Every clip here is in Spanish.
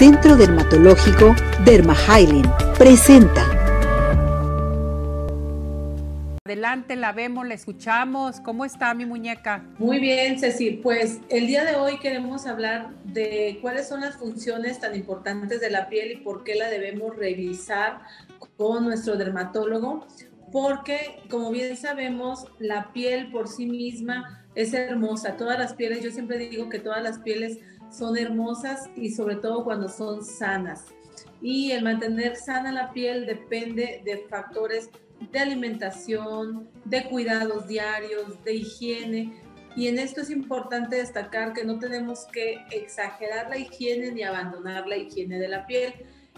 Centro Dermatológico Derma presenta. Adelante, la vemos, la escuchamos. ¿Cómo está mi muñeca? Muy bien, Cecil. Pues el día de hoy queremos hablar de cuáles son las funciones tan importantes de la piel y por qué la debemos revisar con nuestro dermatólogo. Porque, como bien sabemos, la piel por sí misma es hermosa. Todas las pieles, yo siempre digo que todas las pieles son hermosas y sobre todo cuando son sanas. Y el mantener sana la piel depende de factores de alimentación, de cuidados diarios, de higiene. Y en esto es importante destacar que no tenemos que exagerar la higiene ni abandonar la higiene de la piel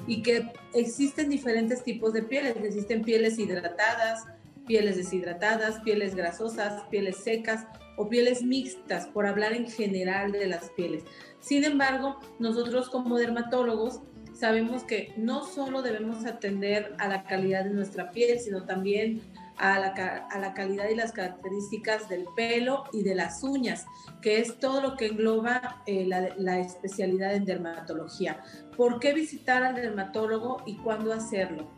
y que existen diferentes tipos de pieles. Existen pieles hidratadas, pieles deshidratadas, pieles grasosas, pieles secas o pieles mixtas, por hablar en general de las pieles. Sin embargo, nosotros como dermatólogos sabemos que no solo debemos atender a la calidad de nuestra piel, sino también a la, a la, calidad y las características del pelo y de las uñas, que es todo lo que engloba eh, la, especialidad en dermatología. ¿Por qué visitar al dermatólogo y cuándo hacerlo?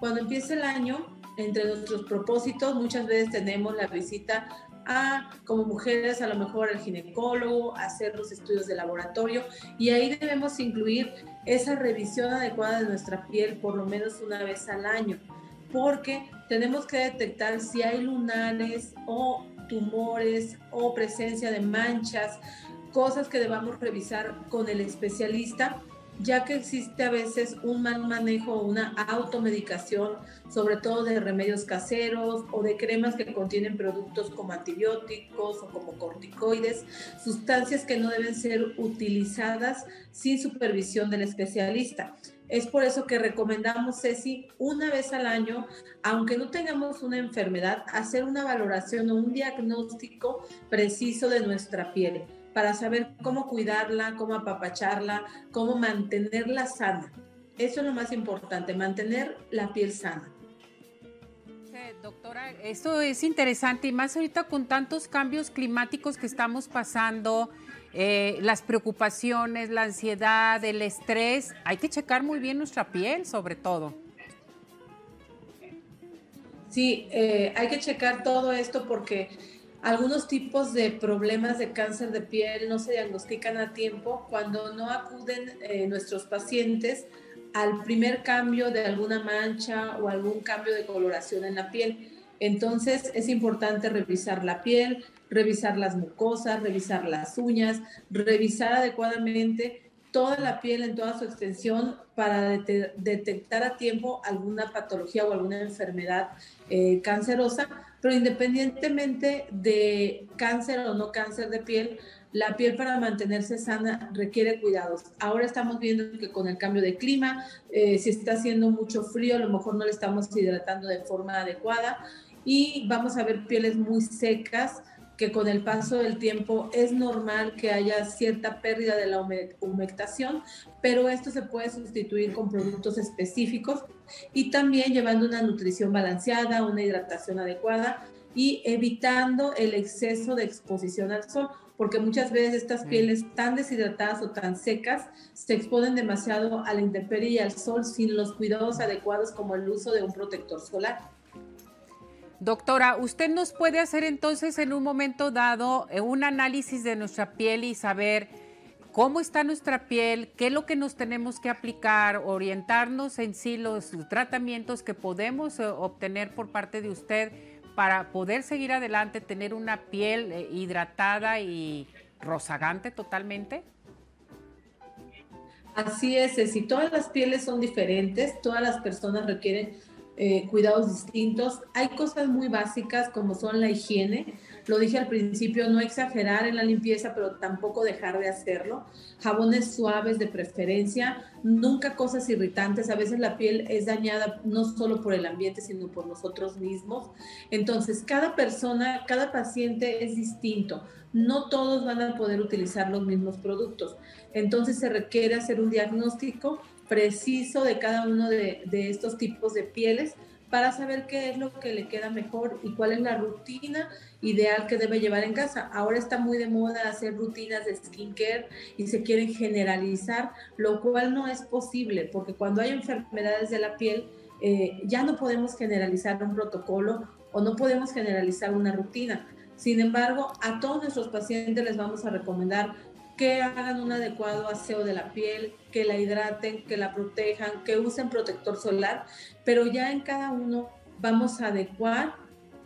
Cuando empieza el año, entre nuestros propósitos, muchas veces tenemos la visita a, como mujeres, a lo mejor al ginecólogo, hacer los estudios de laboratorio y ahí debemos incluir esa revisión adecuada de nuestra piel por lo menos una vez al año, porque tenemos que detectar si hay lunares o tumores o presencia de manchas, cosas que debamos revisar con el especialista ya que existe a veces un mal manejo, una automedicación, sobre todo de remedios caseros o de cremas que contienen productos como antibióticos o como corticoides, sustancias que no deben ser utilizadas sin supervisión del especialista. Es por eso que recomendamos, Ceci, una vez al año, aunque no tengamos una enfermedad, hacer una valoración o un diagnóstico preciso de nuestra piel para saber cómo cuidarla, cómo apapacharla, cómo mantenerla sana. Eso es lo más importante, mantener la piel sana. Doctora, esto es interesante y más ahorita con tantos cambios climáticos que estamos pasando, eh, las preocupaciones, la ansiedad, el estrés, hay que checar muy bien nuestra piel sobre todo. Sí, eh, hay que checar todo esto porque algunos tipos de problemas de cáncer de piel no se diagnostican a tiempo cuando no acuden eh, nuestros pacientes al primer cambio de alguna mancha o algún cambio de coloración en la piel. Entonces es importante revisar la piel, revisar las mucosas, revisar las uñas, revisar adecuadamente toda la piel en toda su extensión para detectar a tiempo alguna patología o alguna enfermedad eh, cancerosa, pero independientemente de cáncer o no cáncer de piel, la piel para mantenerse sana requiere cuidados. Ahora estamos viendo que con el cambio de clima, eh, si está haciendo mucho frío, a lo mejor no le estamos hidratando de forma adecuada y vamos a ver pieles muy secas, que con el paso del tiempo es normal que haya cierta pérdida de la humectación, pero esto se puede sustituir con productos específicos y también llevando una nutrición balanceada, una hidratación adecuada y evitando el exceso de exposición al sol, porque muchas veces estas pieles tan deshidratadas o tan secas se exponen demasiado a la intemperie y al sol sin los cuidados adecuados como el uso de un protector solar. Doctora, ¿usted nos puede hacer entonces en un momento dado eh, un análisis de nuestra piel y saber cómo está nuestra piel, qué es lo que nos tenemos que aplicar, orientarnos en sí los tratamientos que podemos eh, obtener por parte de usted para poder seguir adelante, tener una piel eh, hidratada y rozagante totalmente? Así es, si todas las pieles son diferentes, todas las personas requieren eh, cuidados distintos. Hay cosas muy básicas como son la higiene. Lo dije al principio, no exagerar en la limpieza, pero tampoco dejar de hacerlo. Jabones suaves de preferencia, nunca cosas irritantes. A veces la piel es dañada no solo por el ambiente, sino por nosotros mismos. Entonces, cada persona, cada paciente es distinto. No todos van a poder utilizar los mismos productos. Entonces, se requiere hacer un diagnóstico preciso de cada uno de, estos tipos de pieles para saber qué es lo que le queda mejor y cuál es la rutina ideal que debe llevar en casa. Ahora está muy de moda hacer rutinas de skincare y se quieren generalizar, lo cual no es posible porque cuando hay enfermedades de la piel eh, ya no podemos generalizar un protocolo o no podemos generalizar una rutina. Sin embargo, a todos nuestros pacientes les vamos a recomendar que hagan un adecuado aseo de la piel, que la hidraten, que la protejan, que usen protector solar, pero ya en cada uno vamos a adecuar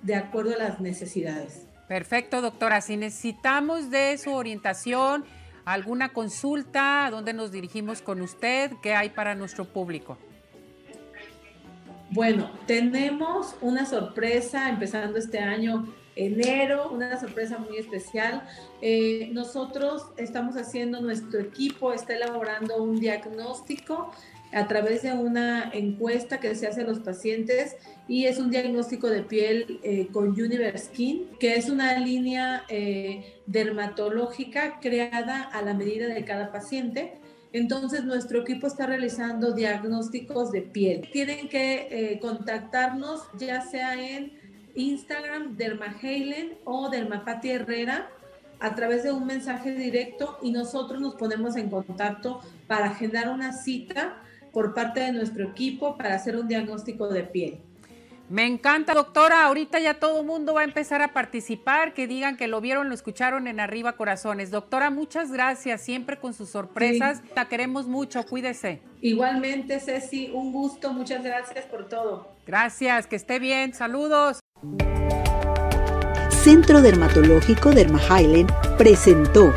de acuerdo a las necesidades. Perfecto, doctora. Si necesitamos de su orientación, alguna consulta, ¿a dónde nos dirigimos con usted? ¿Qué hay para nuestro público? Bueno, tenemos una sorpresa empezando este año enero, una sorpresa muy especial. Eh, nosotros estamos haciendo, nuestro equipo está elaborando un diagnóstico a través de una encuesta que se hace a los pacientes y es un diagnóstico de piel eh, con Universe Skin, que es una línea eh, dermatológica creada a la medida de cada paciente. Entonces, nuestro equipo está realizando diagnósticos de piel. Tienen que contactarnos ya sea en Instagram Dermahalen o Dermapati Herrera a través de un mensaje directo y nosotros nos ponemos en contacto para agendar una cita por parte de nuestro equipo para hacer un diagnóstico de piel. Me encanta, doctora. Ahorita ya todo el mundo va a empezar a participar, que digan que lo vieron, lo escucharon en Arriba Corazones. Doctora, muchas gracias, siempre con sus sorpresas. La queremos mucho, cuídese. Igualmente, Ceci, un gusto, muchas gracias por todo. Gracias, que esté bien, saludos. Centro Dermatológico Derma presentó